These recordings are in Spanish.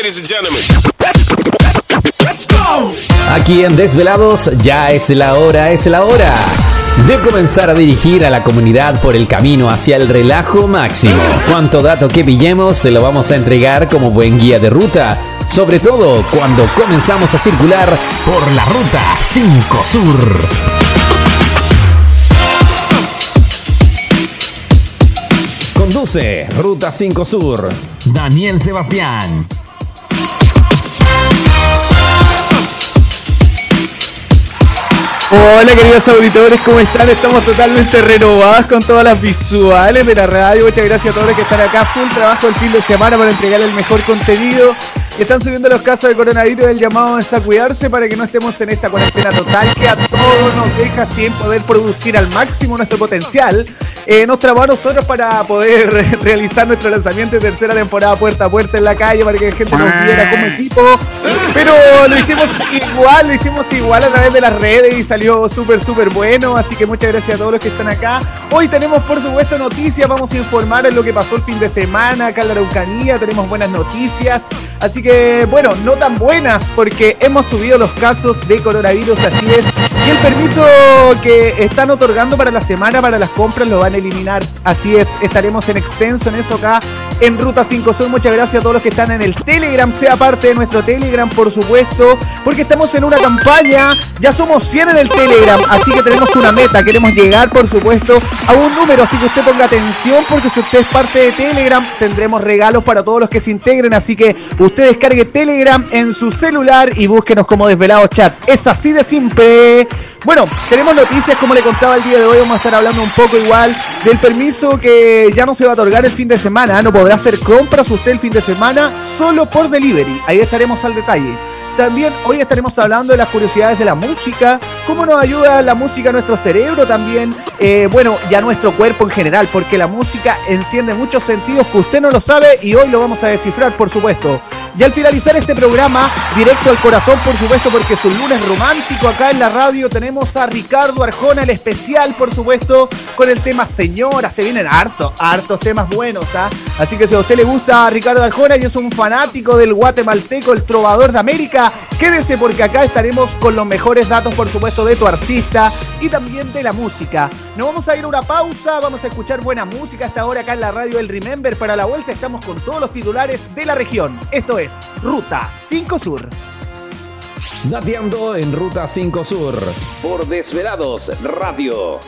Ladies and gentlemen. Aquí en Desvelados ya es la hora, es la hora de comenzar a dirigir a la comunidad por el camino hacia el relajo máximo. Cuanto dato que pillemos se lo vamos a entregar como buen guía de ruta, sobre todo cuando comenzamos a circular por la ruta 5 Sur. Conduce Ruta 5 Sur, Daniel Sebastián. Hola queridos auditores, ¿cómo están? Estamos totalmente renovados con todas las visuales de la radio. Muchas gracias a todos los que están acá. Full trabajo el fin de semana para entregar el mejor contenido. Están subiendo los casos de coronavirus. El llamado es a cuidarse para que no estemos en esta cuarentena total que a todos nos deja sin poder producir al máximo nuestro potencial. Eh, nos trabó a nosotros para poder realizar nuestro lanzamiento de tercera temporada puerta a puerta en la calle para que la gente nos viera como equipo. Pero lo hicimos igual, lo hicimos igual a través de las redes y salió súper, súper bueno. Así que muchas gracias a todos los que están acá. Hoy tenemos, por supuesto, noticias. Vamos a informar en lo que pasó el fin de semana acá en la Araucanía. Tenemos buenas noticias. Así que, bueno, no tan buenas porque hemos subido los casos de coronavirus, así es. Y el permiso que están otorgando para la semana para las compras lo van a eliminar. Así es, estaremos en extenso en eso acá en Ruta 5 Sur. Muchas gracias a todos los que están en el Telegram. Sea parte de nuestro Telegram, por supuesto, porque estamos en una campaña. Ya somos 100 en el Telegram, así que tenemos una meta. Queremos llegar, por supuesto, a un número. Así que usted ponga atención, porque si usted es parte de Telegram, tendremos regalos para todos los que se integren. Así que usted descargue Telegram en su celular y búsquenos como Desvelado Chat. Es así de simple. Bueno, tenemos noticias, como le contaba el día de hoy, vamos a estar hablando un poco igual del permiso que ya no se va a otorgar el fin de semana, no podrá hacer compras usted el fin de semana solo por delivery, ahí estaremos al detalle. También hoy estaremos hablando de las curiosidades de la música, cómo nos ayuda la música a nuestro cerebro también, eh, bueno, y a nuestro cuerpo en general, porque la música enciende muchos sentidos que usted no lo sabe y hoy lo vamos a descifrar, por supuesto. Y al finalizar este programa, directo al corazón, por supuesto, porque es un lunes romántico acá en la radio, tenemos a Ricardo Arjona, el especial, por supuesto, con el tema Señora. Se vienen hartos, hartos temas buenos, ¿ah? Así que si a usted le gusta a Ricardo Arjona y es un fanático del guatemalteco, el trovador de América, quédese porque acá estaremos con los mejores datos, por supuesto, de tu artista y también de la música. Nos vamos a ir a una pausa, vamos a escuchar buena música hasta ahora acá en la radio del Remember. Para la vuelta estamos con todos los titulares de la región. Esto es Ruta 5 Sur. Dateando en Ruta 5 Sur. Por Desvelados Radio.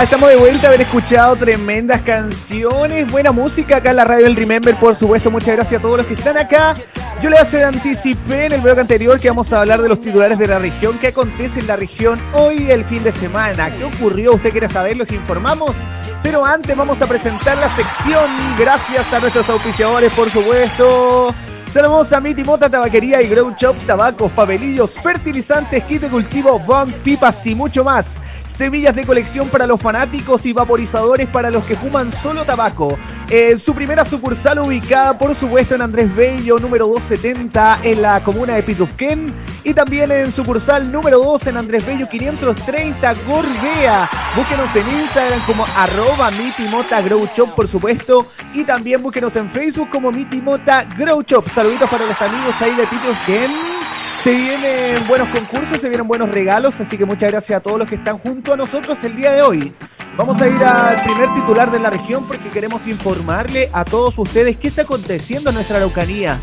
Vuelta, estamos de vuelta a haber escuchado tremendas canciones, buena música acá en la radio del Remember, por supuesto, muchas gracias a todos los que están acá. Yo les anticipé en el blog anterior que vamos a hablar de los titulares de la región, qué acontece en la región hoy el fin de semana, qué ocurrió, usted quiere saberlo, los informamos. Pero antes vamos a presentar la sección, gracias a nuestros auspiciadores, por supuesto. Saludamos a Miti Mota Tabaquería y Grow Shop, tabacos, papelillos, fertilizantes, kit de cultivo, van, pipas y mucho más. Semillas de colección para los fanáticos y vaporizadores para los que fuman solo tabaco. Su primera sucursal ubicada, por supuesto, en Andrés Bello, número 270, en la comuna de Pitufquén. Y también en sucursal número 2 en Andrés Bello 530, Gorguea. Búsquenos en Instagram como arroba Mitimota Grow por supuesto. Y también búsquenos en Facebook como Mitimota Grow Shop. Saluditos para los amigos ahí de Pitufquén. Se vienen buenos concursos, se vienen buenos regalos, así que muchas gracias a todos los que están junto a nosotros el día de hoy. Vamos a ir al primer titular de la región porque queremos informarle a todos ustedes qué está aconteciendo en nuestra Araucanía.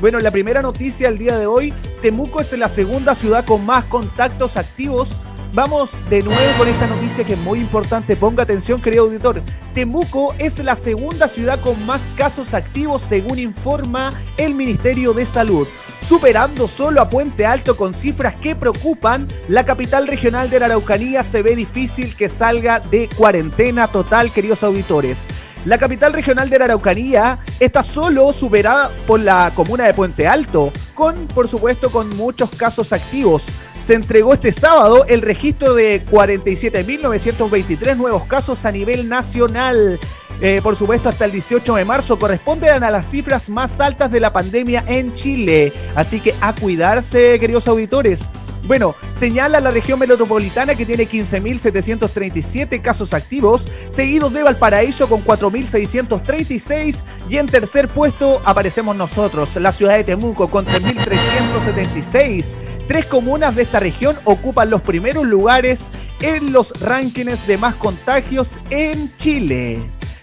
Bueno, la primera noticia del día de hoy, Temuco es la segunda ciudad con más contactos activos. Vamos de nuevo con esta noticia que es muy importante. Ponga atención, querido auditor. Temuco es la segunda ciudad con más casos activos según informa el Ministerio de Salud. Superando solo a Puente Alto con cifras que preocupan, la capital regional de la Araucanía se ve difícil que salga de cuarentena total, queridos auditores. La capital regional de la Araucanía está solo superada por la comuna de Puente Alto, con, por supuesto, con muchos casos activos. Se entregó este sábado el registro de 47.923 nuevos casos a nivel nacional. Eh, por supuesto, hasta el 18 de marzo corresponden a las cifras más altas de la pandemia en Chile. Así que a cuidarse, queridos auditores. Bueno, señala la región metropolitana que tiene 15.737 casos activos, seguidos de Valparaíso con 4.636 y en tercer puesto aparecemos nosotros, la ciudad de Temuco con 3.376. Tres comunas de esta región ocupan los primeros lugares en los rankings de más contagios en Chile.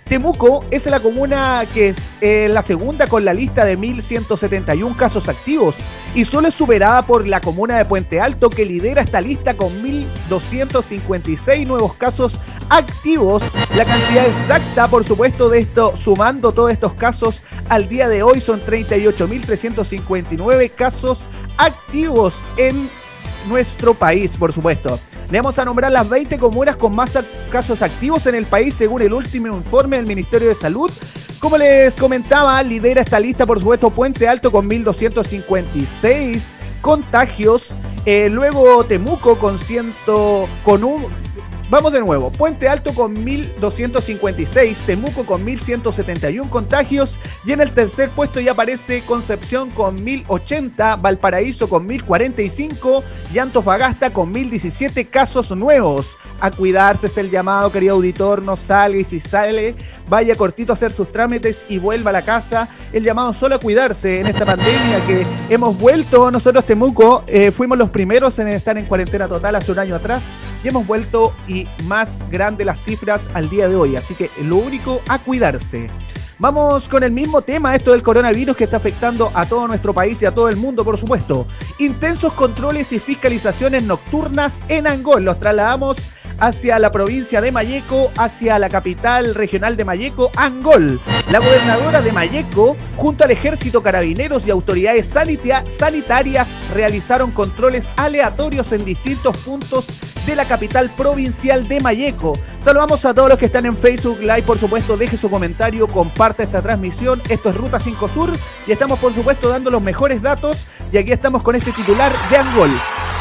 Temuco es la comuna que es eh, la segunda con la lista de 1.171 casos activos y solo es superada por la comuna de Puente Alto que lidera esta lista con 1.256 nuevos casos activos. La cantidad exacta, por supuesto, de esto, sumando todos estos casos al día de hoy, son 38.359 casos activos en nuestro país, por supuesto. Le vamos a nombrar las 20 comunas con más casos activos en el país según el último informe del Ministerio de Salud. Como les comentaba, lidera esta lista, por supuesto, Puente Alto con 1.256 contagios. Eh, luego Temuco con, ciento, con un Vamos de nuevo. Puente Alto con 1256, Temuco con 1171 contagios y en el tercer puesto ya aparece Concepción con 1080, Valparaíso con 1045 y Antofagasta con 1017 casos nuevos. A cuidarse es el llamado, querido auditor, no salga y si sale, vaya cortito a hacer sus trámites y vuelva a la casa. El llamado solo a cuidarse en esta pandemia que hemos vuelto nosotros Temuco, eh, fuimos los primeros en estar en cuarentena total hace un año atrás y hemos vuelto y más grande las cifras al día de hoy, así que lo único a cuidarse. Vamos con el mismo tema, esto del coronavirus que está afectando a todo nuestro país y a todo el mundo, por supuesto. Intensos controles y fiscalizaciones nocturnas en Angol. Los trasladamos hacia la provincia de Mayeco, hacia la capital regional de Mayeco, Angol. La gobernadora de Mayeco, junto al ejército, carabineros y autoridades sanita- sanitarias, realizaron controles aleatorios en distintos puntos de la capital provincial de Mayeco. Saludamos a todos los que están en Facebook Live, por supuesto, deje su comentario, comparte esta transmisión. Esto es Ruta 5 Sur y estamos, por supuesto, dando los mejores datos. Y aquí estamos con este titular de Angol.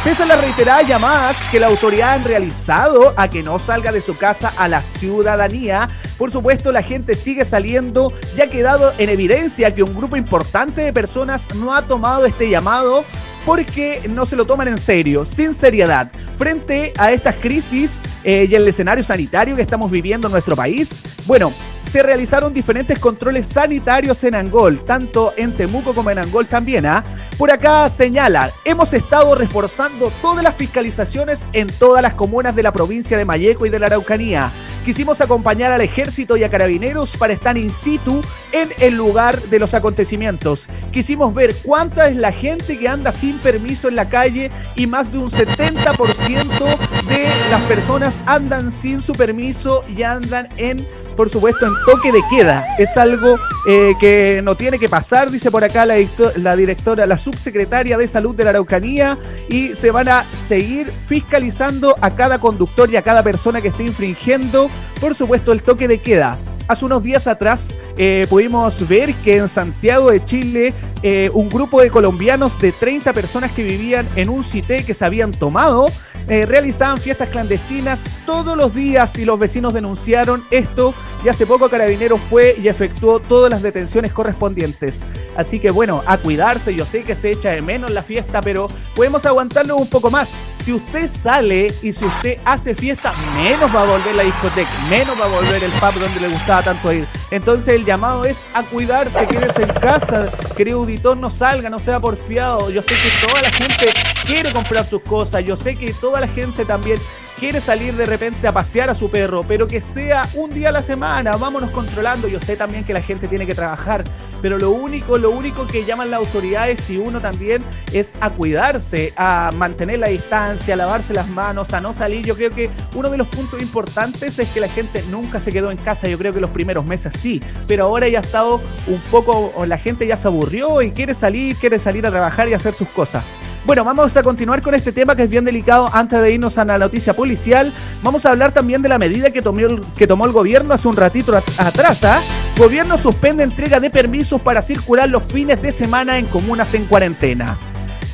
Pese a las reiteradas llamadas que la autoridad han realizado a que no salga de su casa a la ciudadanía, por supuesto la gente sigue saliendo y ha quedado en evidencia que un grupo importante de personas no ha tomado este llamado porque no se lo toman en serio, sin seriedad. Frente a estas crisis eh, y el escenario sanitario que estamos viviendo en nuestro país, bueno, se realizaron diferentes controles sanitarios en Angol, tanto en Temuco como en Angol también. ¿ah? Por acá señala, hemos estado reforzando todas las fiscalizaciones en todas las comunas de la provincia de Mayeco y de la Araucanía. Quisimos acompañar al ejército y a carabineros para estar in situ en el lugar de los acontecimientos. Quisimos ver cuánta es la gente que anda sin permiso en la calle y más de un 70% de las personas andan sin su permiso y andan en por supuesto, en toque de queda. Es algo eh, que no tiene que pasar, dice por acá la, la directora, la subsecretaria de Salud de la Araucanía, y se van a seguir fiscalizando a cada conductor y a cada persona que esté infringiendo, por supuesto, el toque de queda. Hace unos días atrás eh, pudimos ver que en Santiago de Chile eh, un grupo de colombianos de 30 personas que vivían en un cité que se habían tomado eh, realizaban fiestas clandestinas todos los días y los vecinos denunciaron esto y hace poco Carabineros fue y efectuó todas las detenciones correspondientes. Así que bueno, a cuidarse, yo sé que se echa de menos la fiesta, pero podemos aguantarlo un poco más. Si usted sale y si usted hace fiesta, menos va a volver la discoteca, menos va a volver el pub donde le gustaba tanto ir. Entonces el llamado es a cuidarse, quédese en casa, querido auditor, no salga, no sea porfiado. Yo sé que toda la gente quiere comprar sus cosas, yo sé que toda la gente también quiere salir de repente a pasear a su perro, pero que sea un día a la semana, vámonos controlando. Yo sé también que la gente tiene que trabajar, pero lo único, lo único que llaman las autoridades y uno también es a cuidarse, a mantener la distancia, a lavarse las manos, a no salir. Yo creo que uno de los puntos importantes es que la gente nunca se quedó en casa. Yo creo que los primeros meses sí, pero ahora ya ha estado un poco, la gente ya se aburrió y quiere salir, quiere salir a trabajar y hacer sus cosas. Bueno, vamos a continuar con este tema que es bien delicado antes de irnos a la noticia policial. Vamos a hablar también de la medida que tomó el, que tomó el gobierno hace un ratito at- atrás. ¿ah? Gobierno suspende entrega de permisos para circular los fines de semana en comunas en cuarentena.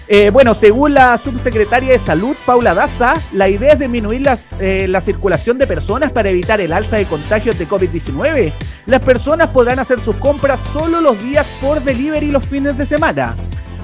Eh, bueno, según la subsecretaria de Salud, Paula Daza, la idea es disminuir eh, la circulación de personas para evitar el alza de contagios de COVID-19. Las personas podrán hacer sus compras solo los días por delivery los fines de semana.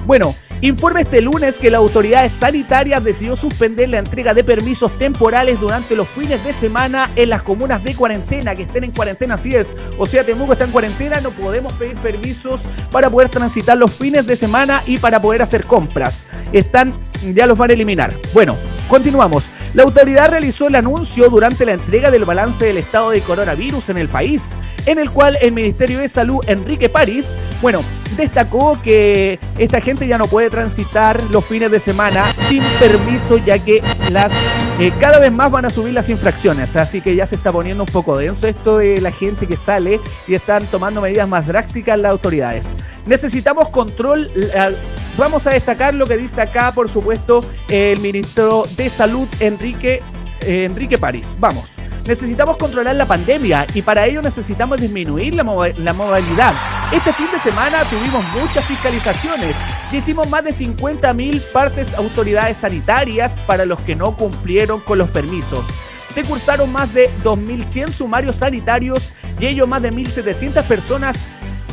Bueno, informa este lunes que la autoridad sanitaria decidió suspender la entrega de permisos temporales durante los fines de semana en las comunas de cuarentena, que estén en cuarentena, así es. O sea, Temuco está en cuarentena, no podemos pedir permisos para poder transitar los fines de semana y para poder hacer compras. Están, ya los van a eliminar. Bueno, continuamos. La autoridad realizó el anuncio durante la entrega del balance del estado de coronavirus en el país, en el cual el Ministerio de Salud, Enrique París, bueno, destacó que esta gente ya no puede transitar los fines de semana sin permiso, ya que las eh, cada vez más van a subir las infracciones. Así que ya se está poniendo un poco denso esto de la gente que sale y están tomando medidas más drásticas las autoridades. Necesitamos control. eh, Vamos a destacar lo que dice acá, por supuesto, el ministro de Salud, Enrique, eh, Enrique París. Vamos. Necesitamos controlar la pandemia y para ello necesitamos disminuir la, movilidad. Este fin de semana tuvimos muchas fiscalizaciones y hicimos más de 50.000 partes autoridades sanitarias para los que no cumplieron con los permisos. se cursaron más de 2.100 sumarios sanitarios y ello más de 1.700 personas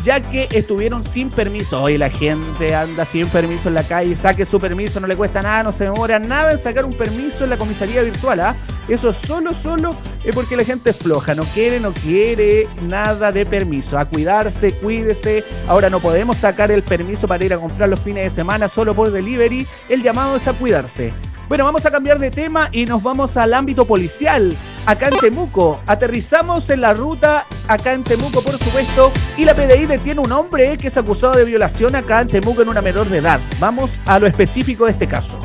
ya que estuvieron sin permiso. Hoy la gente anda sin permiso en la calle, saque su permiso, no le cuesta nada, no se demora nada en sacar un permiso en la comisaría virtual. ¿ah? Eso solo, solo es porque la gente es floja, no quiere, no quiere nada de permiso. A cuidarse, cuídese. Ahora no podemos sacar el permiso para ir a comprar los fines de semana solo por delivery. El llamado es a cuidarse. Bueno, vamos a cambiar de tema y nos vamos al ámbito policial. Acá en Temuco, aterrizamos en la ruta acá en Temuco, por supuesto, y la PDI detiene un hombre que es acusado de violación acá en Temuco en una menor de edad. Vamos a lo específico de este caso.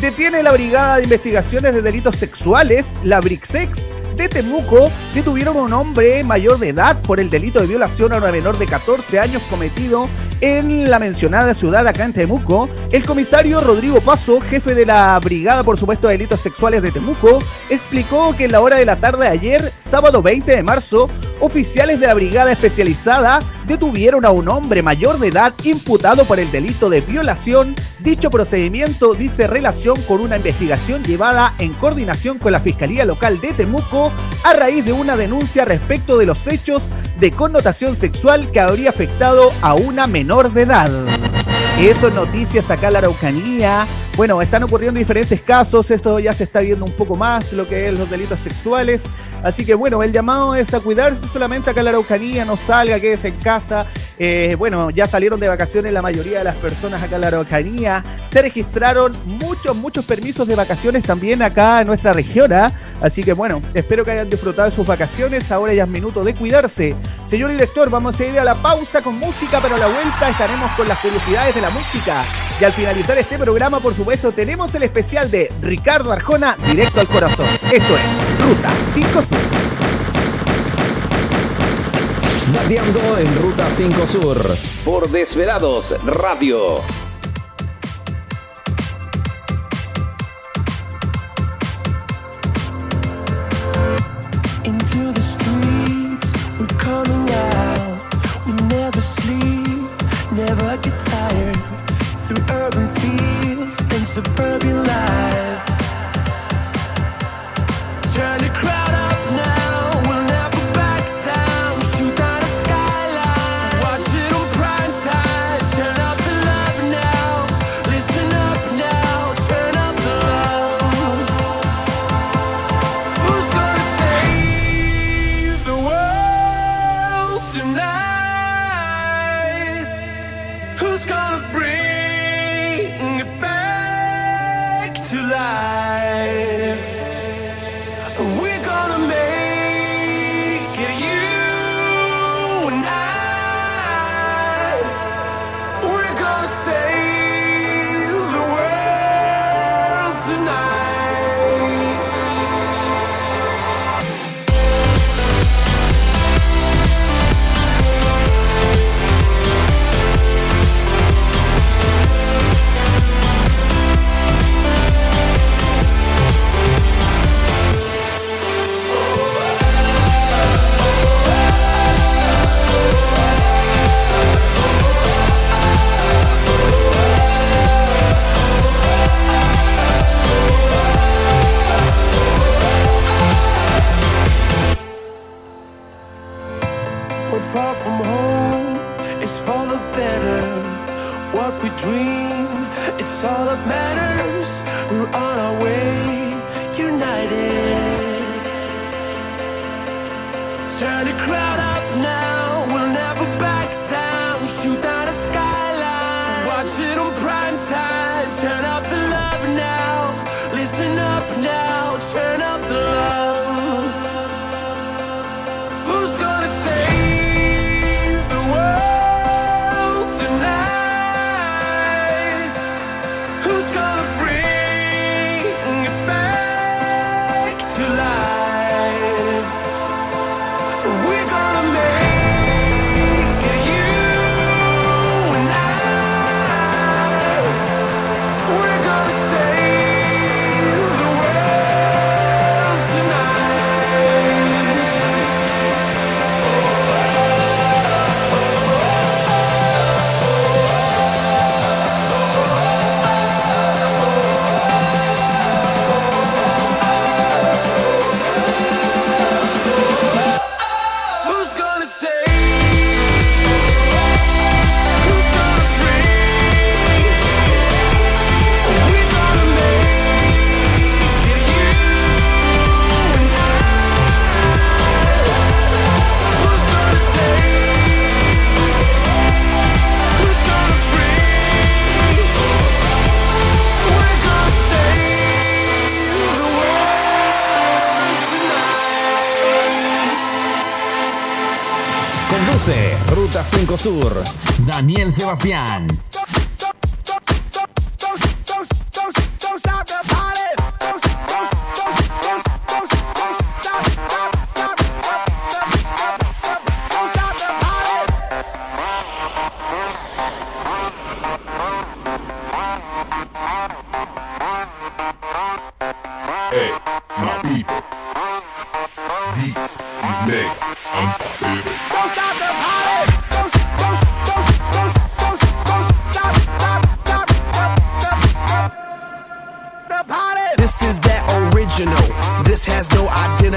Detiene la Brigada de Investigaciones de Delitos Sexuales, la BRICSEX, de Temuco, detuvieron a un hombre mayor de edad por el delito de violación a una menor de 14 años cometido en la mencionada ciudad acá en Temuco. El comisario Rodrigo Paso, jefe de la Brigada, por supuesto, de Delitos Sexuales de Temuco, explicó que en la hora de la tarde de ayer, sábado 20 de marzo, oficiales de la Brigada Especializada detuvieron a un hombre mayor de edad imputado por el delito de violación. Dicho procedimiento dice relación con una investigación llevada en coordinación con la Fiscalía Local de Temuco a raíz de una denuncia respecto de los hechos de connotación sexual que habría afectado a una menor edad. Eso es noticias acá en la Araucanía. Bueno, están ocurriendo diferentes casos, esto ya se está viendo un poco más, lo que es los delitos sexuales. Así que bueno, el llamado es a cuidarse solamente acá en la Araucanía, no salga, quédese en casa. Eh, bueno, ya salieron de vacaciones la mayoría de las personas acá en la Araucanía. Se registraron muchos, muchos permisos de vacaciones también acá en nuestra región. ¿ah? Así que bueno, espero que hayan disfrutado de sus vacaciones. Ahora ya es minuto de cuidarse. Señor director, vamos a ir a la pausa con música, pero a la vuelta estaremos con las curiosidades de la música. Y al finalizar este programa, por supuesto, tenemos el especial de Ricardo Arjona, directo al corazón. Esto es Ruta 5 Sur. Bateando en Ruta 5 Sur. Por Desvelados Radio. Suburban life. Now, listen up now, turn up Ruta 5 Sur. Daniel Sebastián.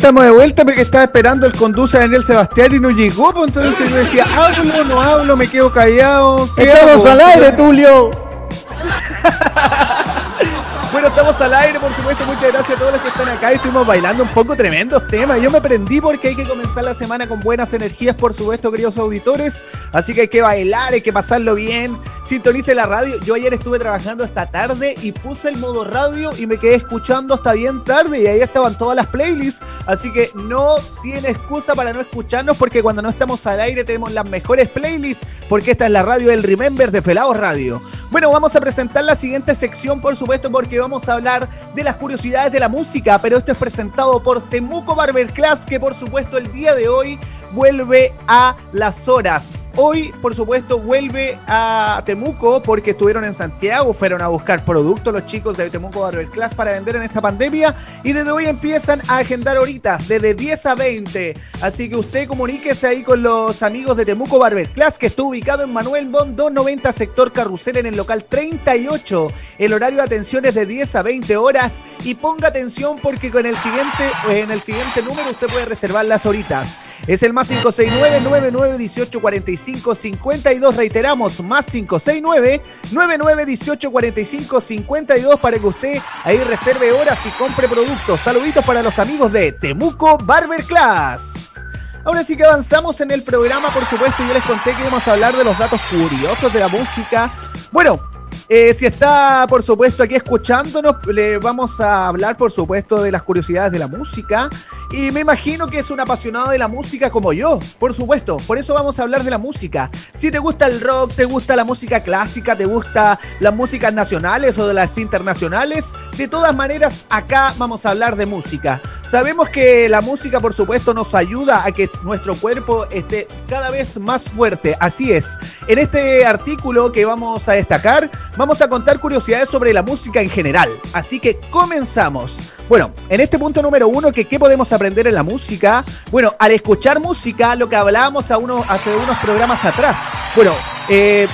Estamos de vuelta porque estaba esperando el conduce a Daniel Sebastián y no llegó, pues entonces yo decía, hablo, no hablo, me quedo callado. ¿qué Estamos hago? al aire, Tulio. Bueno, estamos al aire, por supuesto. Muchas gracias a todos los que están acá. Estuvimos bailando un poco tremendos temas. Yo me prendí porque hay que comenzar la semana con buenas energías, por supuesto, queridos auditores. Así que hay que bailar, hay que pasarlo bien. Sintonice la radio. Yo ayer estuve trabajando esta tarde y puse el modo radio y me quedé escuchando hasta bien tarde. Y ahí estaban todas las playlists. Así que no tiene excusa para no escucharnos porque cuando no estamos al aire tenemos las mejores playlists. Porque esta es la radio del Remember de Felados Radio. Bueno, vamos a presentar la siguiente sección, por supuesto, porque vamos a hablar de las curiosidades de la música, pero esto es presentado por Temuco Barber Class, que por supuesto el día de hoy vuelve a las horas. hoy, por supuesto, vuelve a Temuco porque estuvieron en Santiago, fueron a buscar productos los chicos de Temuco Barber Class para vender en esta pandemia y desde hoy empiezan a agendar horitas, desde 10 a 20. Así que usted comuníquese ahí con los amigos de Temuco Barber Class, que está ubicado en Manuel Bond 290, sector Carrusel, en el local 38. El horario de atención es de 10 a 20 horas y ponga atención porque con el siguiente, en el siguiente número usted puede reservar las horitas. Es el más 569 99 18 45 52. Reiteramos, más 569 99 18 45 52 para que usted ahí reserve horas y compre productos. Saluditos para los amigos de Temuco Barber Class. Ahora sí que avanzamos en el programa, por supuesto, yo les conté que íbamos a hablar de los datos curiosos de la música. Bueno, eh, si está, por supuesto, aquí escuchándonos, le vamos a hablar, por supuesto, de las curiosidades de la música. Y me imagino que es un apasionado de la música como yo, por supuesto. Por eso vamos a hablar de la música. Si te gusta el rock, te gusta la música clásica, te gusta las músicas nacionales o de las internacionales, de todas maneras, acá vamos a hablar de música. Sabemos que la música, por supuesto, nos ayuda a que nuestro cuerpo esté cada vez más fuerte. Así es. En este artículo que vamos a destacar, vamos a contar curiosidades sobre la música en general. Así que comenzamos. Bueno, en este punto número uno, que qué podemos aprender en la música. Bueno, al escuchar música, lo que hablábamos a uno, hace unos programas atrás. Bueno, eh,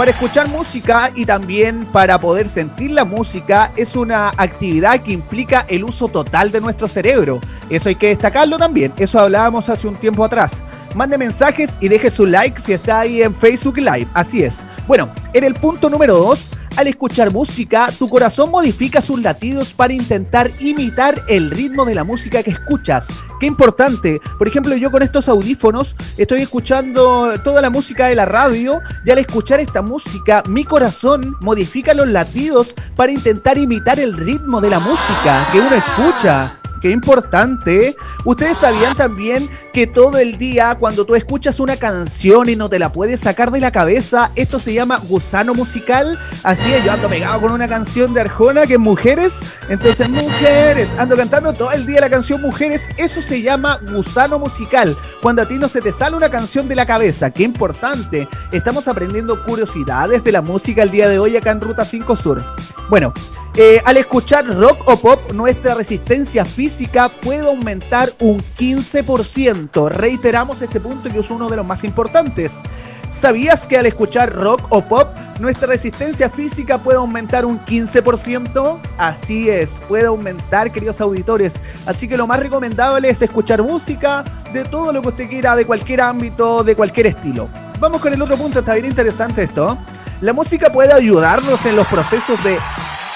para escuchar música y también para poder sentir la música es una actividad que implica el uso total de nuestro cerebro. Eso hay que destacarlo también. Eso hablábamos hace un tiempo atrás. Mande mensajes y deje su like si está ahí en Facebook Live. Así es. Bueno, en el punto número 2, al escuchar música, tu corazón modifica sus latidos para intentar imitar el ritmo de la música que escuchas. Qué importante. Por ejemplo, yo con estos audífonos estoy escuchando toda la música de la radio y al escuchar esta música, mi corazón modifica los latidos para intentar imitar el ritmo de la música que uno escucha. Qué importante. Ustedes sabían también que todo el día cuando tú escuchas una canción y no te la puedes sacar de la cabeza, esto se llama gusano musical. Así es, yo ando pegado con una canción de Arjona que es Mujeres. Entonces, Mujeres, ando cantando todo el día la canción Mujeres. Eso se llama gusano musical. Cuando a ti no se te sale una canción de la cabeza. Qué importante. Estamos aprendiendo curiosidades de la música el día de hoy acá en Ruta 5 Sur. Bueno, eh, al escuchar rock o pop, nuestra resistencia física puede aumentar un 15%. Reiteramos este punto que es uno de los más importantes. ¿Sabías que al escuchar rock o pop, nuestra resistencia física puede aumentar un 15%? Así es, puede aumentar, queridos auditores. Así que lo más recomendable es escuchar música de todo lo que usted quiera, de cualquier ámbito, de cualquier estilo. Vamos con el otro punto, está bien interesante esto. La música puede ayudarnos en los procesos de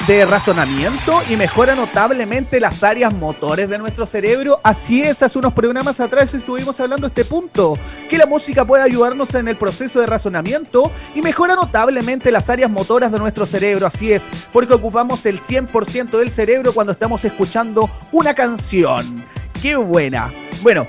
de razonamiento y mejora notablemente las áreas motores de nuestro cerebro. Así es, hace unos programas atrás estuvimos hablando de este punto, que la música puede ayudarnos en el proceso de razonamiento y mejora notablemente las áreas motoras de nuestro cerebro. Así es, porque ocupamos el 100% del cerebro cuando estamos escuchando una canción. ¡Qué buena! Bueno,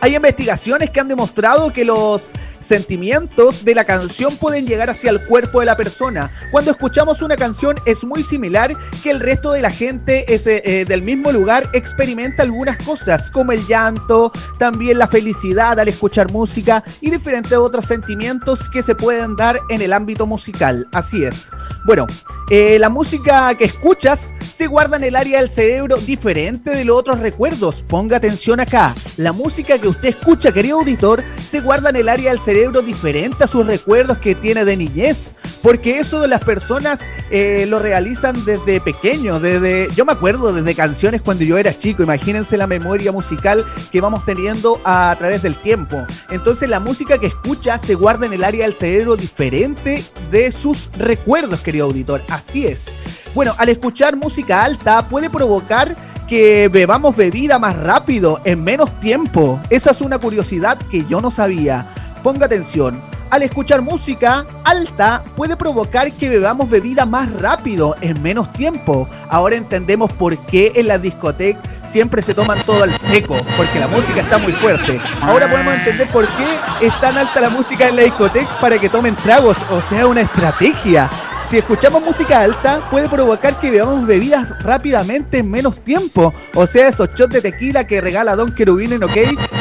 hay investigaciones que han demostrado que los sentimientos de la canción pueden llegar hacia el cuerpo de la persona. Cuando escuchamos una canción es muy similar que el resto de la gente es, eh, eh, del mismo lugar experimenta algunas cosas como el llanto, también la felicidad al escuchar música y diferentes otros sentimientos que se pueden dar en el ámbito musical. Así es. Bueno, eh, la música que escuchas se guarda en el área del cerebro diferente de los otros recuerdos. Ponga atención acá. La música que usted escucha, querido auditor, se guarda en el área del cerebro diferente a sus recuerdos que tiene de niñez. Porque eso las personas eh, lo realizan desde pequeño. Desde, yo me acuerdo desde canciones cuando yo era chico. Imagínense la memoria musical que vamos teniendo a, través del tiempo. Entonces la música que escucha se guarda en el área del cerebro diferente de sus recuerdos, querido auditor. Así es. Bueno, al escuchar música alta puede provocar que bebamos bebida más rápido, en menos tiempo. Esa es una curiosidad que yo no sabía. Ponga atención. Al escuchar música alta puede provocar que bebamos bebida más rápido, en menos tiempo. Ahora entendemos por qué en la discoteca siempre se toman todo al seco, porque la música está muy fuerte. Ahora podemos entender por qué es tan alta la música en la discoteca para que tomen tragos, o sea, una estrategia. Si escuchamos música alta, puede provocar que bebamos bebidas rápidamente en menos tiempo. O sea, esos shots de tequila que regala Don Querubín en OK,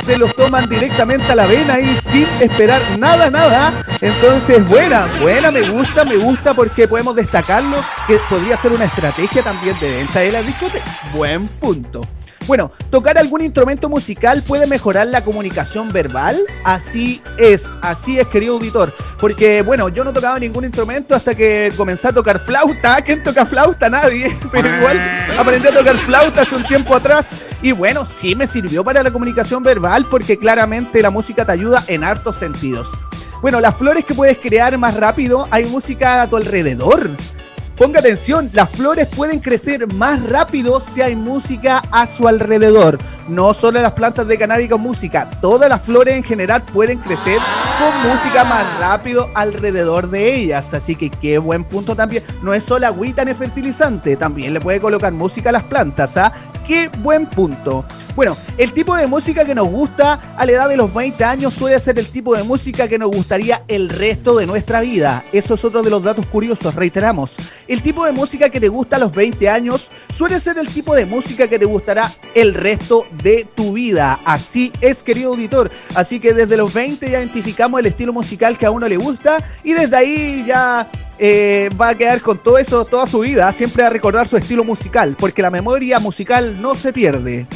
se los toman directamente a la vena y sin esperar nada, nada. Entonces, buena, buena, me gusta, me gusta porque podemos destacarlo, que podría ser una estrategia también de venta de la discoteca. Buen punto. Bueno, tocar algún instrumento musical puede mejorar la comunicación verbal. Así es, así es, querido auditor. Porque, bueno, yo no tocaba ningún instrumento hasta que comencé a tocar flauta. ¿Quién toca flauta? Nadie. Pero igual aprendí a tocar flauta hace un tiempo atrás. Y bueno, sí me sirvió para la comunicación verbal porque claramente la música te ayuda en hartos sentidos. Bueno, las flores que puedes crear más rápido, hay música a tu alrededor. Ponga atención, las flores pueden crecer más rápido si hay música a su alrededor. No solo las plantas de cannabis con música, todas las flores en general pueden crecer con música más rápido alrededor de ellas. Así que qué buen punto también. No es solo agüita ni fertilizante, también le puede colocar música a las plantas. ¿ah? Qué buen punto. Bueno, el tipo de música que nos gusta a la edad de los 20 años suele ser el tipo de música que nos gustaría el resto de nuestra vida. Eso es otro de los datos curiosos, reiteramos. El tipo de música que te gusta a los 20 años suele ser el tipo de música que te gustará el resto de tu vida. Así es, querido auditor. Así que desde los 20 ya identificamos el estilo musical que a uno le gusta y desde ahí ya eh, va a quedar con todo eso toda su vida, siempre a recordar su estilo musical, porque la memoria musical no se pierde.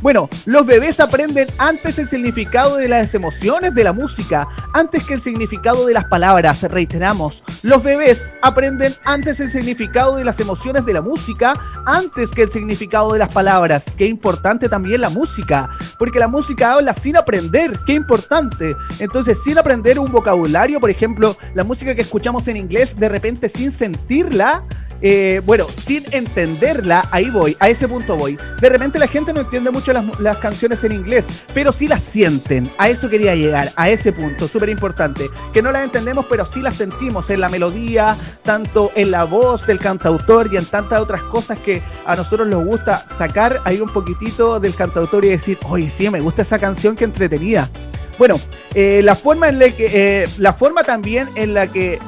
Bueno, los bebés aprenden antes el significado de las emociones de la música, antes que el significado de las palabras, reiteramos. Los bebés aprenden antes el significado de las emociones de la música, antes que el significado de las palabras. Qué importante también la música, porque la música habla sin aprender, qué importante. Entonces, sin aprender un vocabulario, por ejemplo, la música que escuchamos en inglés, de repente sin sentirla, eh, bueno, sin entenderla, ahí voy, a ese punto voy. De repente la gente no entiende mucho las, canciones en inglés, pero sí las sienten. A eso quería llegar, a ese punto, súper importante. Que no las entendemos, pero sí las sentimos en la melodía, tanto en la voz del cantautor y en tantas otras cosas que a nosotros nos gusta sacar ahí un poquitito del cantautor y decir, oye, sí, me gusta esa canción que entretenida. Bueno, eh, la forma en la que, eh, la forma también en la que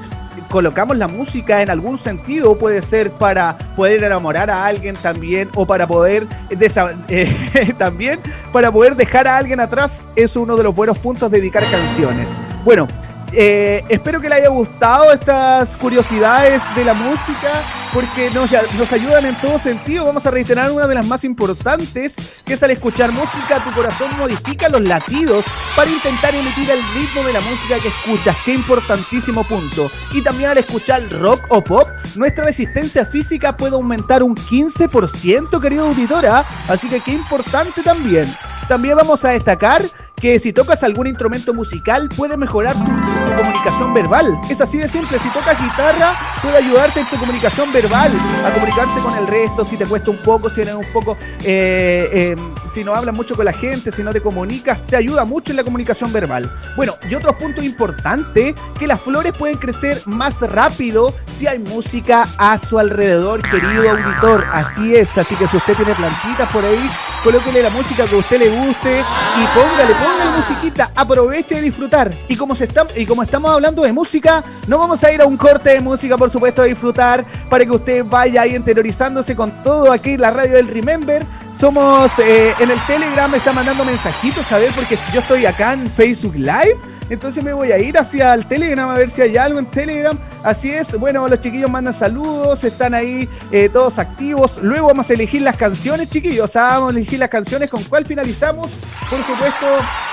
colocamos la música en algún sentido, puede ser para poder enamorar a alguien también o para poder eh, también para poder dejar a alguien atrás es uno de los buenos puntos de dedicar canciones. Bueno, eh, espero que le haya gustado estas curiosidades de la música porque nos, nos ayudan en todo sentido. Vamos a reiterar una de las más importantes, que es al escuchar música, tu corazón modifica los latidos para intentar emitir el ritmo de la música que escuchas. Qué importantísimo punto. Y también al escuchar rock o pop, nuestra resistencia física puede aumentar un 15%, querido auditora. Así que qué importante también. También vamos a destacar que si tocas algún instrumento musical puede mejorar tu, comunicación verbal. Es así de simple. Si tocas guitarra puede ayudarte en tu comunicación verbal, a comunicarse con el resto, si te cuesta un poco, si eres un poco, eh, eh, si no hablas mucho con la gente, si no te comunicas, te ayuda mucho en la comunicación verbal. Bueno, y otro punto importante, que las flores pueden crecer más rápido si hay música a su alrededor, querido auditor. Así es, así que si usted tiene plantitas por ahí, colóquele la música que a usted le guste y póngale, póngale musiquita, aproveche de disfrutar. Y como, se está, y como estamos hablando de música, no vamos a ir a un corte de música, por supuesto, a disfrutar, para que usted vaya ahí interiorizándose con todo aquí la radio del Remember. Somos eh, en el Telegram, me está mandando mensajitos a ver, porque yo estoy acá en Facebook Live. Entonces me voy a ir hacia el Telegram a ver si hay algo en Telegram. Así es, bueno, los chiquillos mandan saludos, están ahí eh, todos activos. Luego vamos a elegir las canciones, chiquillos. Sea, vamos a elegir las canciones con cuál finalizamos. Por supuesto,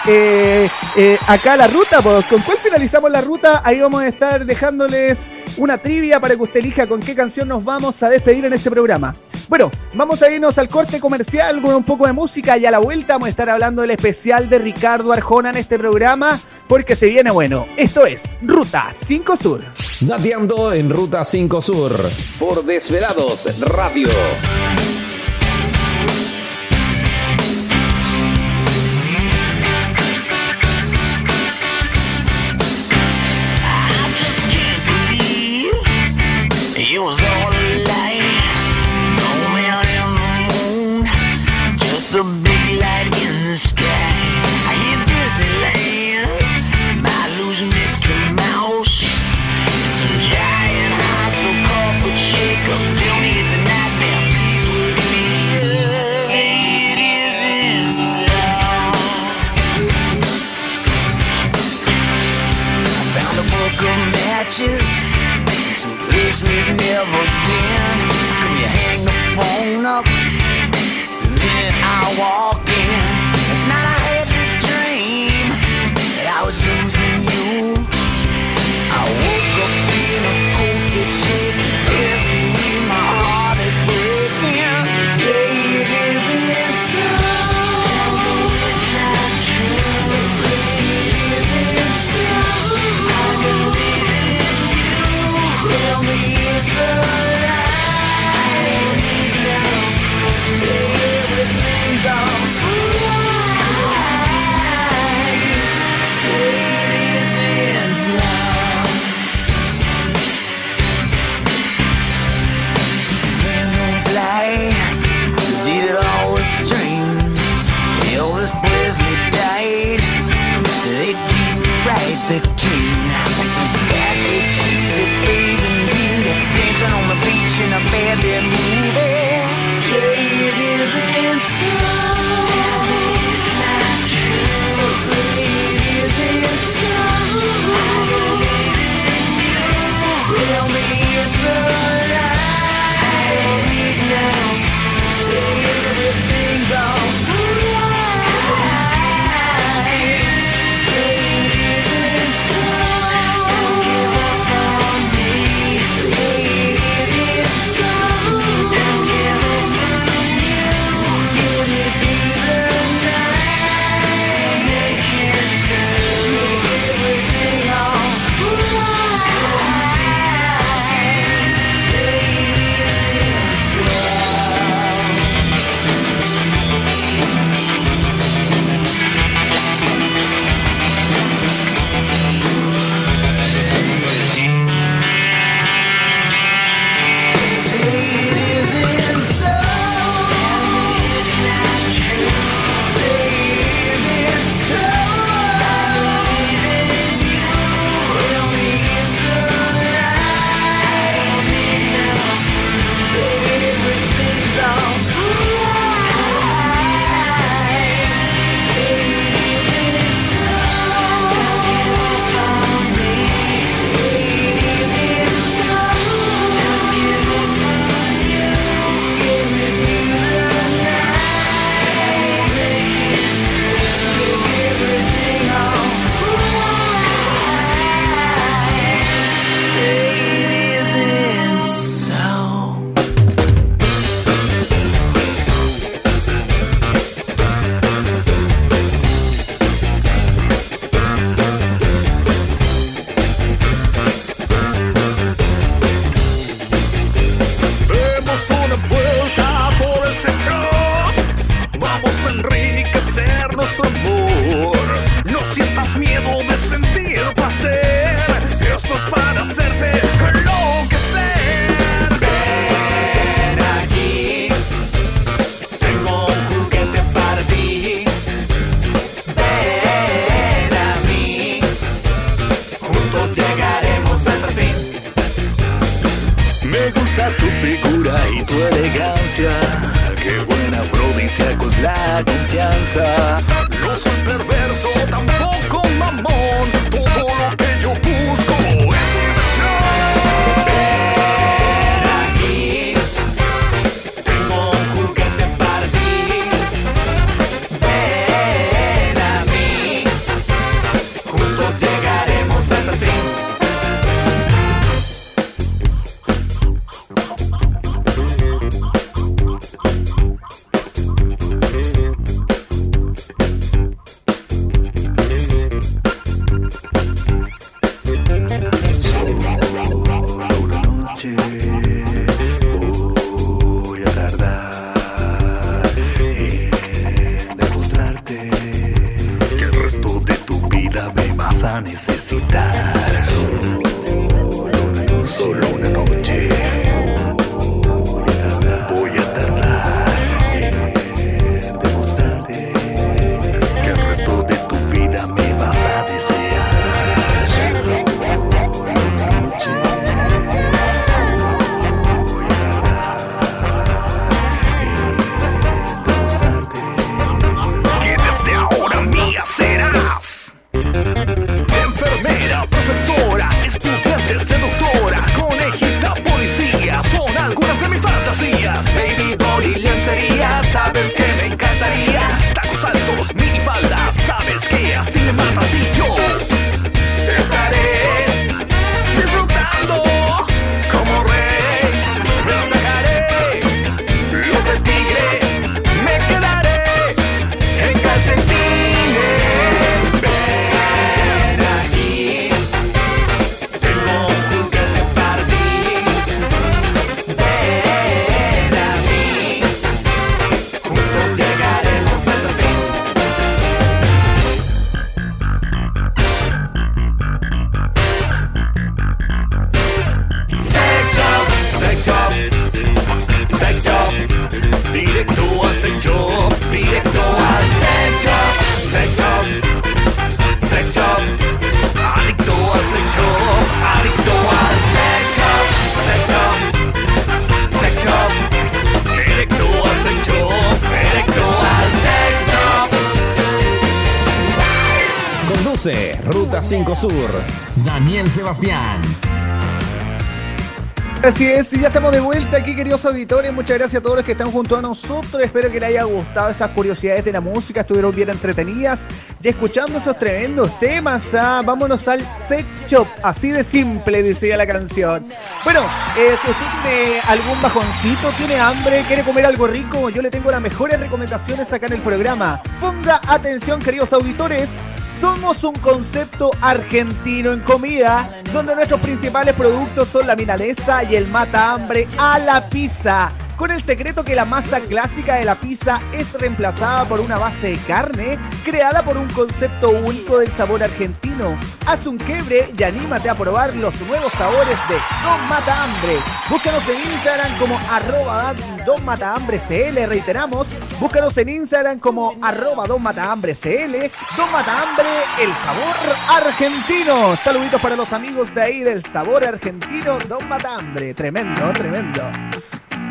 eh, eh, acá la ruta, pues, con cuál finalizamos la ruta. Ahí vamos a estar dejándoles una trivia para que usted elija con qué canción nos vamos a despedir en este programa. Bueno, vamos a irnos al corte comercial con un poco de música y a la vuelta vamos a estar hablando del especial de Ricardo Arjona en este programa porque se viene bueno. Esto es Ruta 5 Sur. Dateando en Ruta 5 Sur. Por Desvelados Radio. Así es, y ya estamos de vuelta aquí, queridos auditores. Muchas gracias a todos los que están junto a nosotros. Espero que les haya gustado esas curiosidades de la música, estuvieron bien entretenidas. Y escuchando esos tremendos temas, ah, vámonos al sex shop. Así de simple, decía la canción. Bueno, eh, si usted tiene algún bajoncito, tiene hambre, quiere comer algo rico, yo le tengo las mejores recomendaciones acá en el programa. Ponga atención, queridos auditores. Somos un concepto argentino en comida, donde nuestros principales productos son la milanesa y el mata hambre a la pizza. Con el secreto que la masa clásica de la pizza es reemplazada por una base de carne creada por un concepto único del sabor argentino. Haz un quiebre y anímate a probar los nuevos sabores de Don Mata Hambre. Búscanos en Instagram como arroba Don Mata CL, reiteramos. Búscanos en Instagram como arroba Don Mata Hambre CL. Don Mata Hambre, el sabor argentino. Saluditos para los amigos de ahí del sabor argentino, Don Mata Hambre. Tremendo, tremendo.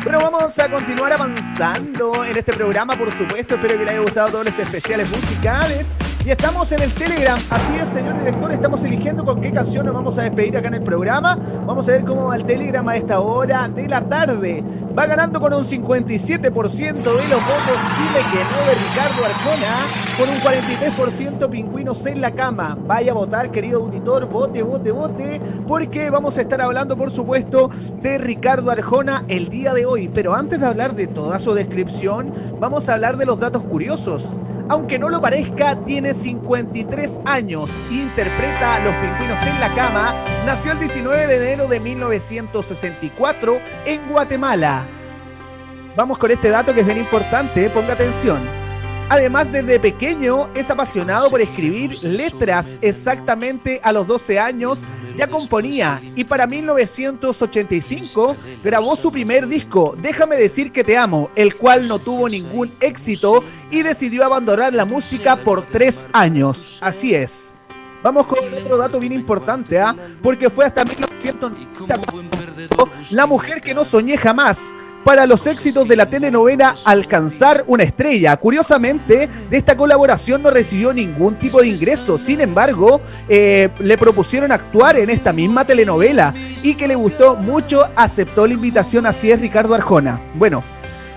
Bueno, vamos a continuar avanzando en este programa, por supuesto. Espero que les haya gustado todos los especiales musicales. Y estamos en el Telegram. Así es, señor director. Estamos eligiendo con qué canción nos vamos a despedir acá en el programa. Vamos a ver cómo va el Telegram a esta hora de la tarde. Va ganando con un 57% de los votos. Dile que no de Ricardo Arjona. Con un 43% pingüinos en la cama. Vaya a votar, querido auditor. Vote, vote, vote. Porque vamos a estar hablando, por supuesto, de Ricardo Arjona el día de hoy. Pero antes de hablar de toda su descripción, vamos a hablar de los datos curiosos. Aunque no lo parezca, tiene 53 años, interpreta a los pingüinos en la cama, nació el 19 de enero de 1964 en Guatemala. Vamos con este dato que es bien importante, ponga atención. Además, desde pequeño es apasionado por escribir letras. Exactamente a los 12 años ya componía y para 1985 grabó su primer disco, Déjame decir que te amo, el cual no tuvo ningún éxito y decidió abandonar la música por tres años. Así es. Vamos con otro dato bien importante, ¿ah? Porque fue hasta 1990 La mujer que no soñé jamás para los éxitos de la telenovela Alcanzar una estrella. Curiosamente, de esta colaboración no recibió ningún tipo de ingreso. Sin embargo, eh, le propusieron actuar en esta misma telenovela y que le gustó mucho, aceptó la invitación. Así es Ricardo Arjona. Bueno,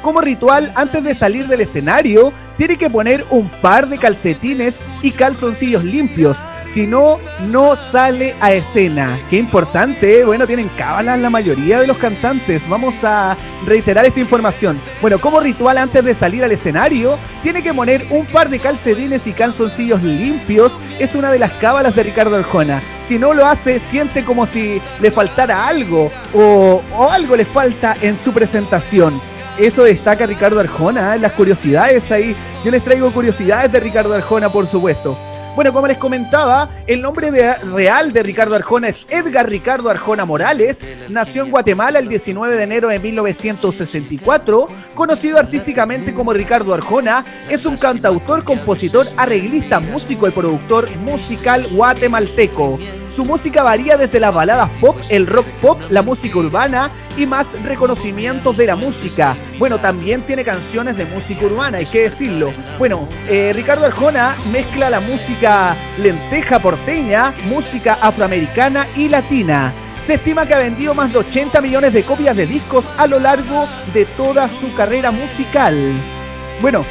como ritual, antes de salir del escenario, tiene que poner un par de calcetines y calzoncillos limpios. Si no, no sale a escena. Qué importante, ¿eh? bueno, tienen cábalas la mayoría de los cantantes. Vamos a reiterar esta información. Bueno, como ritual, antes de salir al escenario, tiene que poner un par de calcetines y calzoncillos limpios. Es una de las cábalas de Ricardo Arjona. Si no lo hace, siente como si le faltara algo o, o algo le falta en su presentación. Eso destaca Ricardo Arjona, ¿eh? las curiosidades ahí. Yo les traigo curiosidades de Ricardo Arjona, por supuesto. Bueno, como les comentaba, el nombre de- real de Ricardo Arjona es Edgar Ricardo Arjona Morales. Nació en Guatemala el 19 de enero de 1964. Conocido artísticamente como Ricardo Arjona, es un cantautor, compositor, arreglista, músico y productor musical guatemalteco. Su música varía desde las baladas pop, el rock pop, la música urbana y más reconocimientos de la música. Bueno, también tiene canciones de música urbana, hay que decirlo. Bueno, eh, Ricardo Arjona mezcla la música lenteja porteña, música afroamericana y latina. Se estima que ha vendido más de 80 millones de copias de discos a lo largo de toda su carrera musical. Bueno,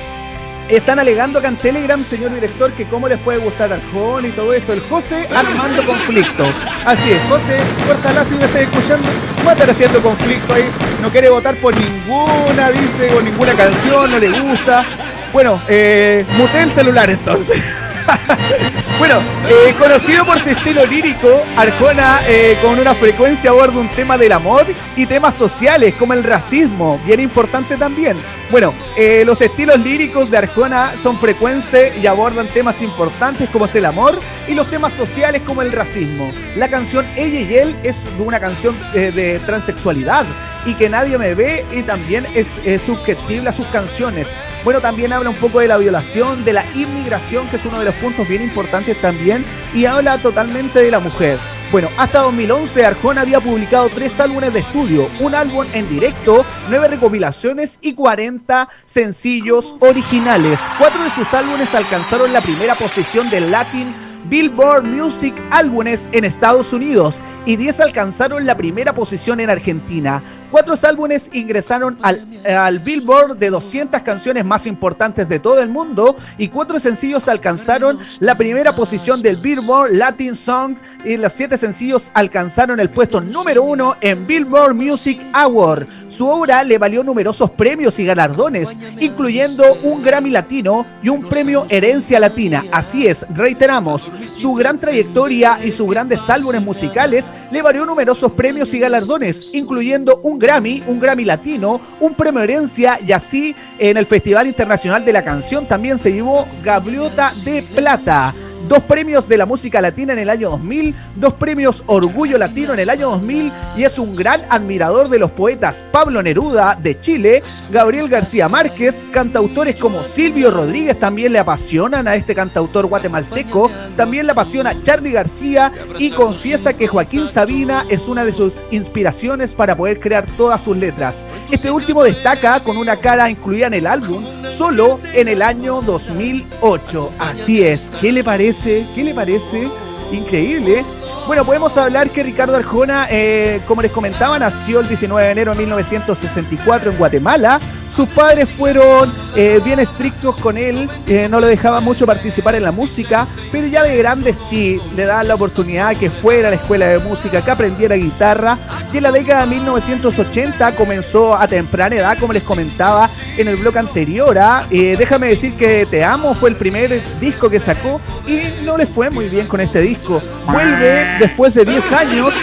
están alegando acá en Telegram, señor director, que cómo les puede gustar Arjona y todo eso. El José armando conflicto. Así es, José, córtala si me estás escuchando. Va a estar haciendo conflicto ahí. No quiere votar por ninguna, dice, o ninguna canción, no le gusta. Bueno, eh, mute el celular entonces. Bueno, eh, conocido por su estilo lírico, Arjona eh, con una frecuencia aborda un tema del amor y temas sociales como el racismo, bien importante también. Bueno, eh, los estilos líricos de Arjona son frecuentes y abordan temas importantes como es el amor y los temas sociales como el racismo. La canción Ella y Él es una canción eh, de transexualidad y que nadie me ve y también es, susceptible a sus canciones. Bueno, también habla un poco de la violación, de la inmigración, que es uno de los puntos bien importantes también, y habla totalmente de la mujer. Bueno, hasta 2011 Arjona había publicado tres álbumes de estudio, un álbum en directo, nueve recopilaciones y 40 sencillos originales. Cuatro de sus álbumes alcanzaron la primera posición del Latin Billboard Music álbumes en Estados Unidos y 10 alcanzaron la primera posición en Argentina. Cuatro álbumes ingresaron al, al Billboard de 200 canciones más importantes de todo el mundo y cuatro sencillos alcanzaron la primera posición del Billboard Latin Song y los siete sencillos alcanzaron el puesto número uno en Billboard Music Award. Su obra le valió numerosos premios y galardones, incluyendo un Grammy Latino y un premio Herencia Latina. Así es, reiteramos, su gran trayectoria y sus grandes álbumes musicales le valió numerosos premios y galardones, incluyendo un Grammy, un Grammy Latino, un premio Herencia y así en el Festival Internacional de la Canción también se llevó Gaviota de Plata. Dos premios de la música latina en el año 2000, dos premios Orgullo Latino en el año 2000 y es un gran admirador de los poetas Pablo Neruda de Chile, Gabriel García Márquez, cantautores como Silvio Rodríguez también le apasionan a este cantautor guatemalteco, también le apasiona Charlie García y confiesa que Joaquín Sabina es una de sus inspiraciones para poder crear todas sus letras. Este último destaca con una cara incluida en el álbum solo en el año 2008. Así es, ¿qué le parece? ¿Qué le parece? Increíble. Bueno, podemos hablar que Ricardo Arjona, eh, como les comentaba, nació el 19 de enero de 1964 en Guatemala. Sus padres fueron eh, bien estrictos con él, eh, no lo dejaban mucho participar en la música, pero ya de grande sí, le daban la oportunidad que fuera a la escuela de música, que aprendiera guitarra. Y en la década de 1980 comenzó a temprana edad, como les comentaba en el blog anterior. ¿ah? Eh, déjame decir que Te Amo fue el primer disco que sacó y no le fue muy bien con este disco. Vuelve después de 10 años,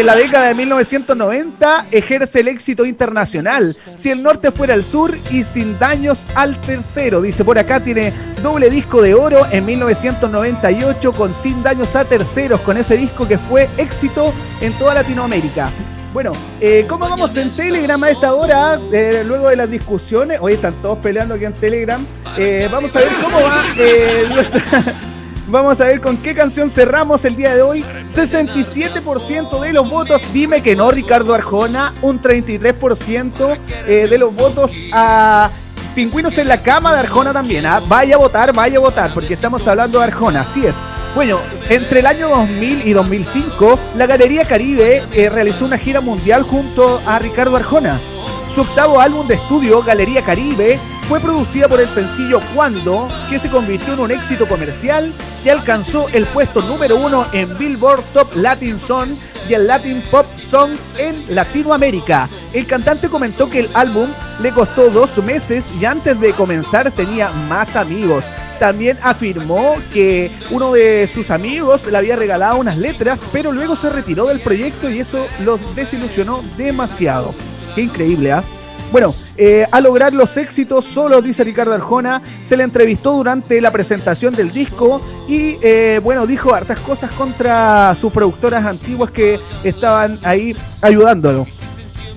en la década de 1990, ejerce el éxito internacional. Si el norte fuera el sur y sin daños al tercero. Dice por acá, tiene doble disco de oro en 1998 con Sin daños a terceros, con ese disco que fue éxito en toda Latinoamérica. Bueno, eh, ¿cómo vamos en Telegram a esta hora? Eh, luego de las discusiones, hoy están todos peleando aquí en Telegram. Eh, vamos a ver cómo va nuestra- Vamos a ver con qué canción cerramos el día de hoy. 67% de los votos, dime que no, Ricardo Arjona. Un 33% eh, de los votos a Pingüinos en la cama de Arjona también. ¿ah? Vaya a votar, vaya a votar, porque estamos hablando de Arjona, así es. Bueno, entre el año 2000 y 2005, la Galería Caribe eh, realizó una gira mundial junto a Ricardo Arjona. Su octavo álbum de estudio, Galería Caribe, fue producida por el sencillo Cuando, que se convirtió en un éxito comercial que alcanzó el puesto número uno en Billboard Top Latin Song y el Latin Pop Song en Latinoamérica. El cantante comentó que el álbum le costó dos meses y antes de comenzar tenía más amigos. También afirmó que uno de sus amigos le había regalado unas letras, pero luego se retiró del proyecto y eso los desilusionó demasiado. Qué increíble, ¿ah? Bueno, eh, a lograr los éxitos solo, dice Ricardo Arjona, se le entrevistó durante la presentación del disco y, eh, bueno, dijo hartas cosas contra sus productoras antiguas que estaban ahí ayudándolo.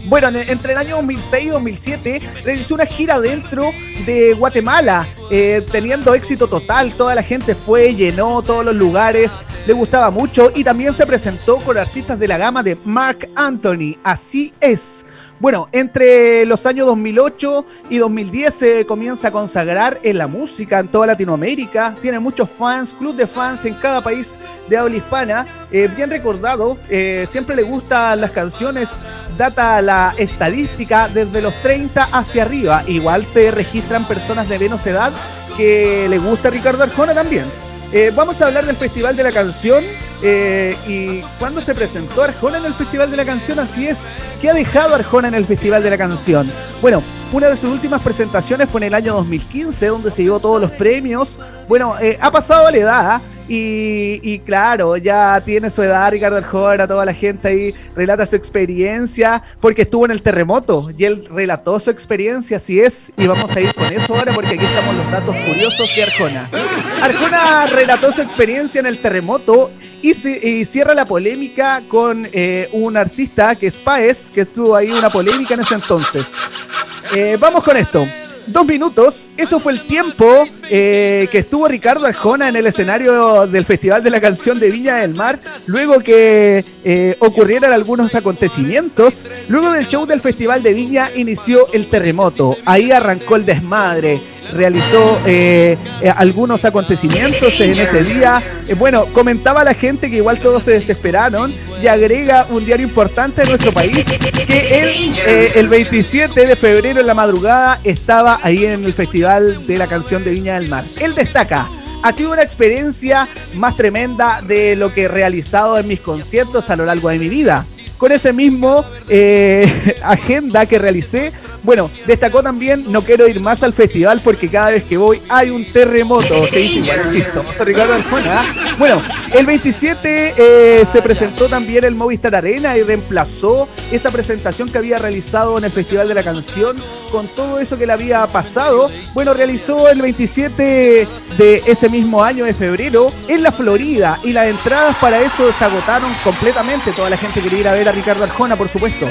Bueno, en- entre el año 2006 y 2007 realizó una gira dentro de Guatemala, eh, teniendo éxito total. Toda la gente fue, llenó todos los lugares, le gustaba mucho y también se presentó con artistas de la gama de Mark Anthony. Así es. Bueno, entre los años 2008 y 2010 se comienza a consagrar en la música en toda Latinoamérica. Tiene muchos fans, club de fans en cada país de habla hispana. Eh, bien recordado, eh, siempre le gustan las canciones, data la estadística desde los 30 hacia arriba. Igual se registran personas de menos edad que le gusta Ricardo Arjona también. Eh, vamos a hablar del Festival de la Canción eh, y cuándo se presentó Arjona en el Festival de la Canción, así es. ¿Qué ha dejado Arjona en el Festival de la Canción? Bueno, una de sus últimas presentaciones fue en el año 2015, donde se llevó todos los premios. Bueno, eh, ha pasado la edad y, claro, ya tiene su edad Ricardo Arjona, toda la gente ahí relata su experiencia, porque estuvo en el terremoto y él relató su experiencia, así es. Y vamos a ir con eso ahora, porque aquí estamos los datos curiosos de Arjona. Arjona relató su experiencia en el terremoto y cierra la polémica con eh, un artista que es Paez, que estuvo ahí una polémica en ese entonces. Eh, vamos con esto. Dos minutos, eso fue el tiempo eh, que estuvo Ricardo Arjona en el escenario del Festival de la Canción de Viña del Mar, luego que eh, ocurrieran algunos acontecimientos. Luego del show del Festival de Viña inició el terremoto, ahí arrancó el desmadre. Realizó eh, eh, algunos acontecimientos en ese día. Eh, bueno, comentaba la gente que igual todos se desesperaron y agrega un diario importante de nuestro país que él eh, el 27 de febrero en la madrugada estaba ahí en el Festival de la Canción de Viña del Mar. Él destaca. Ha sido una experiencia más tremenda de lo que he realizado en mis conciertos a lo largo de mi vida. Con ese mismo eh, agenda que realicé, bueno, destacó también no quiero ir más al festival porque cada vez que voy hay un terremoto. Se dice igual chistoso, Ricardo Arjona. Bueno, el 27 eh, se presentó también el Movistar Arena y reemplazó esa presentación que había realizado en el Festival de la Canción con todo eso que le había pasado. Bueno, realizó el 27 de ese mismo año de febrero en la Florida y las entradas para eso se agotaron completamente. Toda la gente quería ir a ver a Ricardo Arjona, por supuesto.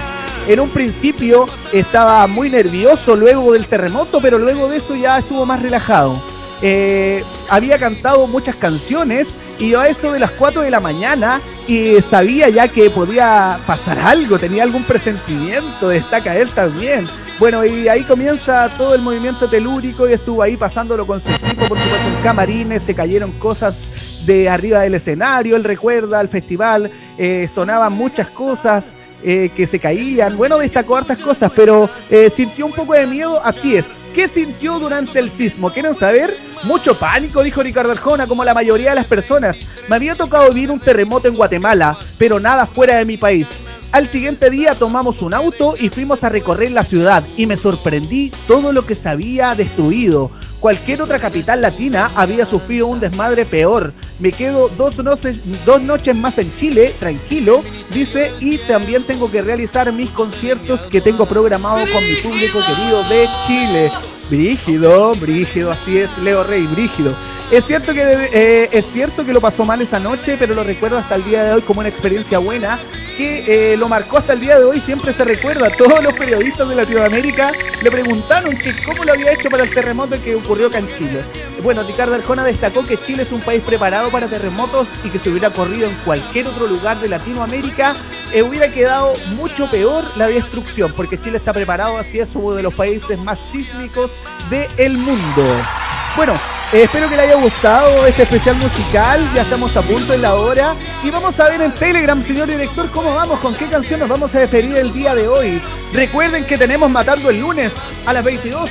En un principio estaba muy nervioso luego del terremoto, pero luego de eso ya estuvo más relajado. Eh, había cantado muchas canciones y a eso de las 4 de la mañana y sabía ya que podía pasar algo, tenía algún presentimiento, destaca él también. Bueno, y ahí comienza todo el movimiento telúrico y estuvo ahí pasándolo con su equipo, por supuesto, en camarines, se cayeron cosas de arriba del escenario, él recuerda al festival, eh, sonaban muchas cosas eh, que se caían, bueno, destacó hartas cosas, pero eh, sintió un poco de miedo, así es. ¿Qué sintió durante el sismo? ¿Quieren saber? Mucho pánico, dijo Ricardo Arjona, como la mayoría de las personas. Me había tocado vivir un terremoto en Guatemala, pero nada fuera de mi país. Al siguiente día tomamos un auto y fuimos a recorrer la ciudad y me sorprendí todo lo que se había destruido. Cualquier otra capital latina había sufrido un desmadre peor. Me quedo dos noches, dos noches más en Chile, tranquilo, dice, y también tengo que realizar mis conciertos que tengo programados con mi público querido de Chile. Brígido, brígido, así es, Leo Rey, brígido. Es cierto que eh, es cierto que lo pasó mal esa noche, pero lo recuerdo hasta el día de hoy como una experiencia buena que eh, lo marcó hasta el día de hoy. Siempre se recuerda. Todos los periodistas de Latinoamérica le preguntaron que cómo lo había hecho para el terremoto que ocurrió acá en Chile. Bueno, Ricardo Arjona destacó que Chile es un país preparado para terremotos y que si hubiera ocurrido en cualquier otro lugar de Latinoamérica eh, hubiera quedado mucho peor la destrucción, porque Chile está preparado, así es uno de los países más sísmicos del mundo. Bueno, eh, espero que le haya gustado este especial musical. Ya estamos a punto en la hora. Y vamos a ver en Telegram, señor director, cómo vamos, con qué canción nos vamos a despedir el día de hoy. Recuerden que tenemos Matando el lunes a las 22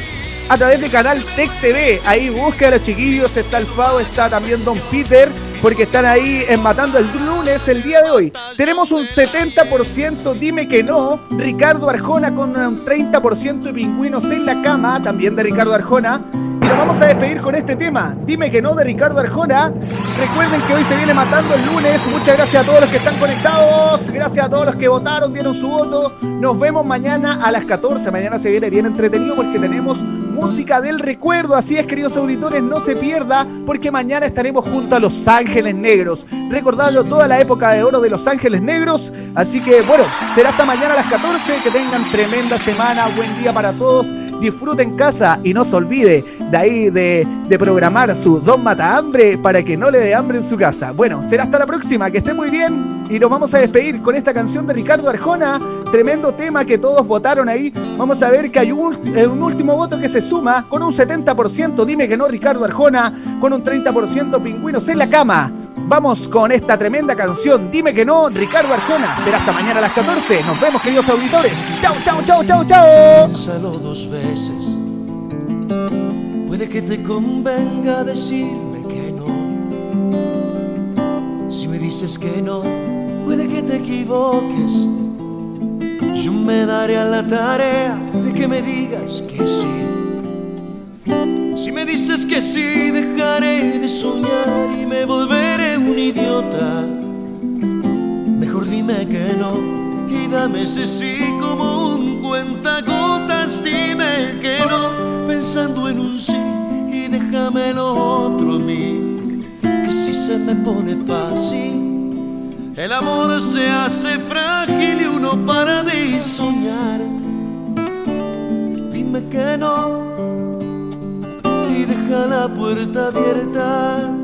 a través de canal Tech TV. Ahí busca a los chiquillos, está el Fao, está también Don Peter, porque están ahí en Matando el lunes el día de hoy. Tenemos un 70%, dime que no. Ricardo Arjona con un 30% de pingüinos en la cama, también de Ricardo Arjona. Y nos vamos a despedir con este tema. Dime que no de Ricardo Arjona. Recuerden que hoy se viene matando el lunes. Muchas gracias a todos los que están conectados. Gracias a todos los que votaron, dieron su voto. Nos vemos mañana a las 14. Mañana se viene bien entretenido porque tenemos música del recuerdo. Así es, queridos auditores, no se pierda porque mañana estaremos junto a Los Ángeles Negros. Recordando toda la época de oro de Los Ángeles Negros. Así que, bueno, será hasta mañana a las 14. Que tengan tremenda semana. Buen día para todos disfrute en casa y no se olvide de ahí de, programar su Don Mata Hambre para que no le dé hambre en su casa. Bueno, será hasta la próxima, que esté muy bien y nos vamos a despedir con esta canción de Ricardo Arjona, tremendo tema que todos votaron ahí. Vamos a ver que hay un último voto que se suma con un 70%, dime que no Ricardo Arjona, con un 30% Pingüinos en la cama. Vamos con esta tremenda canción, dime que no, Ricardo Arjona. Será hasta mañana a las 14. Nos vemos, queridos auditores. Chau, chau, chau, chau, chau. Piénsalo dos veces. Puede que te convenga decirme que no. Si me dices que no, puede que te equivoques. Yo me daré a la tarea de que me digas que sí. Si me dices que sí, dejaré de soñar y me volveré un idiota. Mejor dime que no y dame ese sí como un cuentagotas. Dime que no, pensando en un sí y déjame lo otro a mí. Que si se me pone fácil, el amor se hace frágil y uno para de soñar. Dime que no deja la puerta abierta.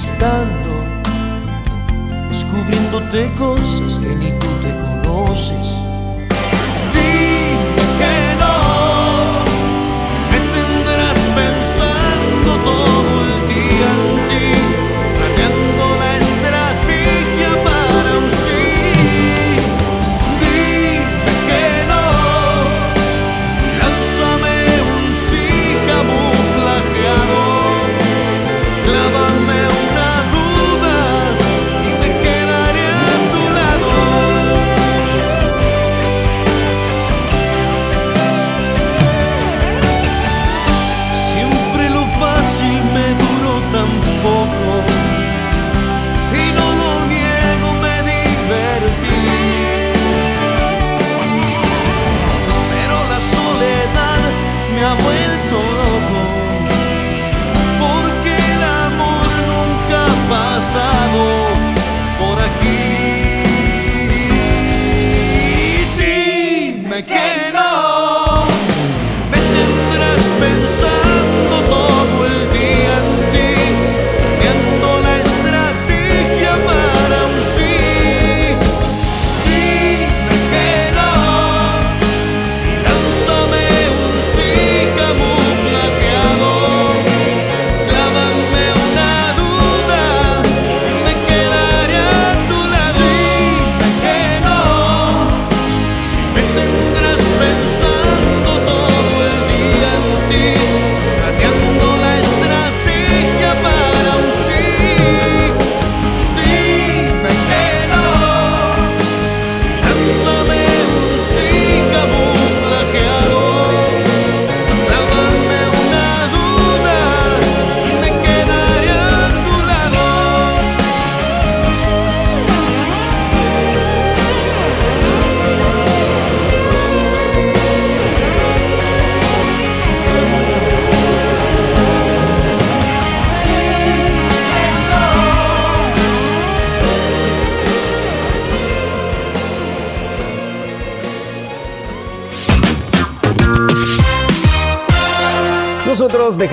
conquistando, descubriéndote cosas que ni tú te conoces.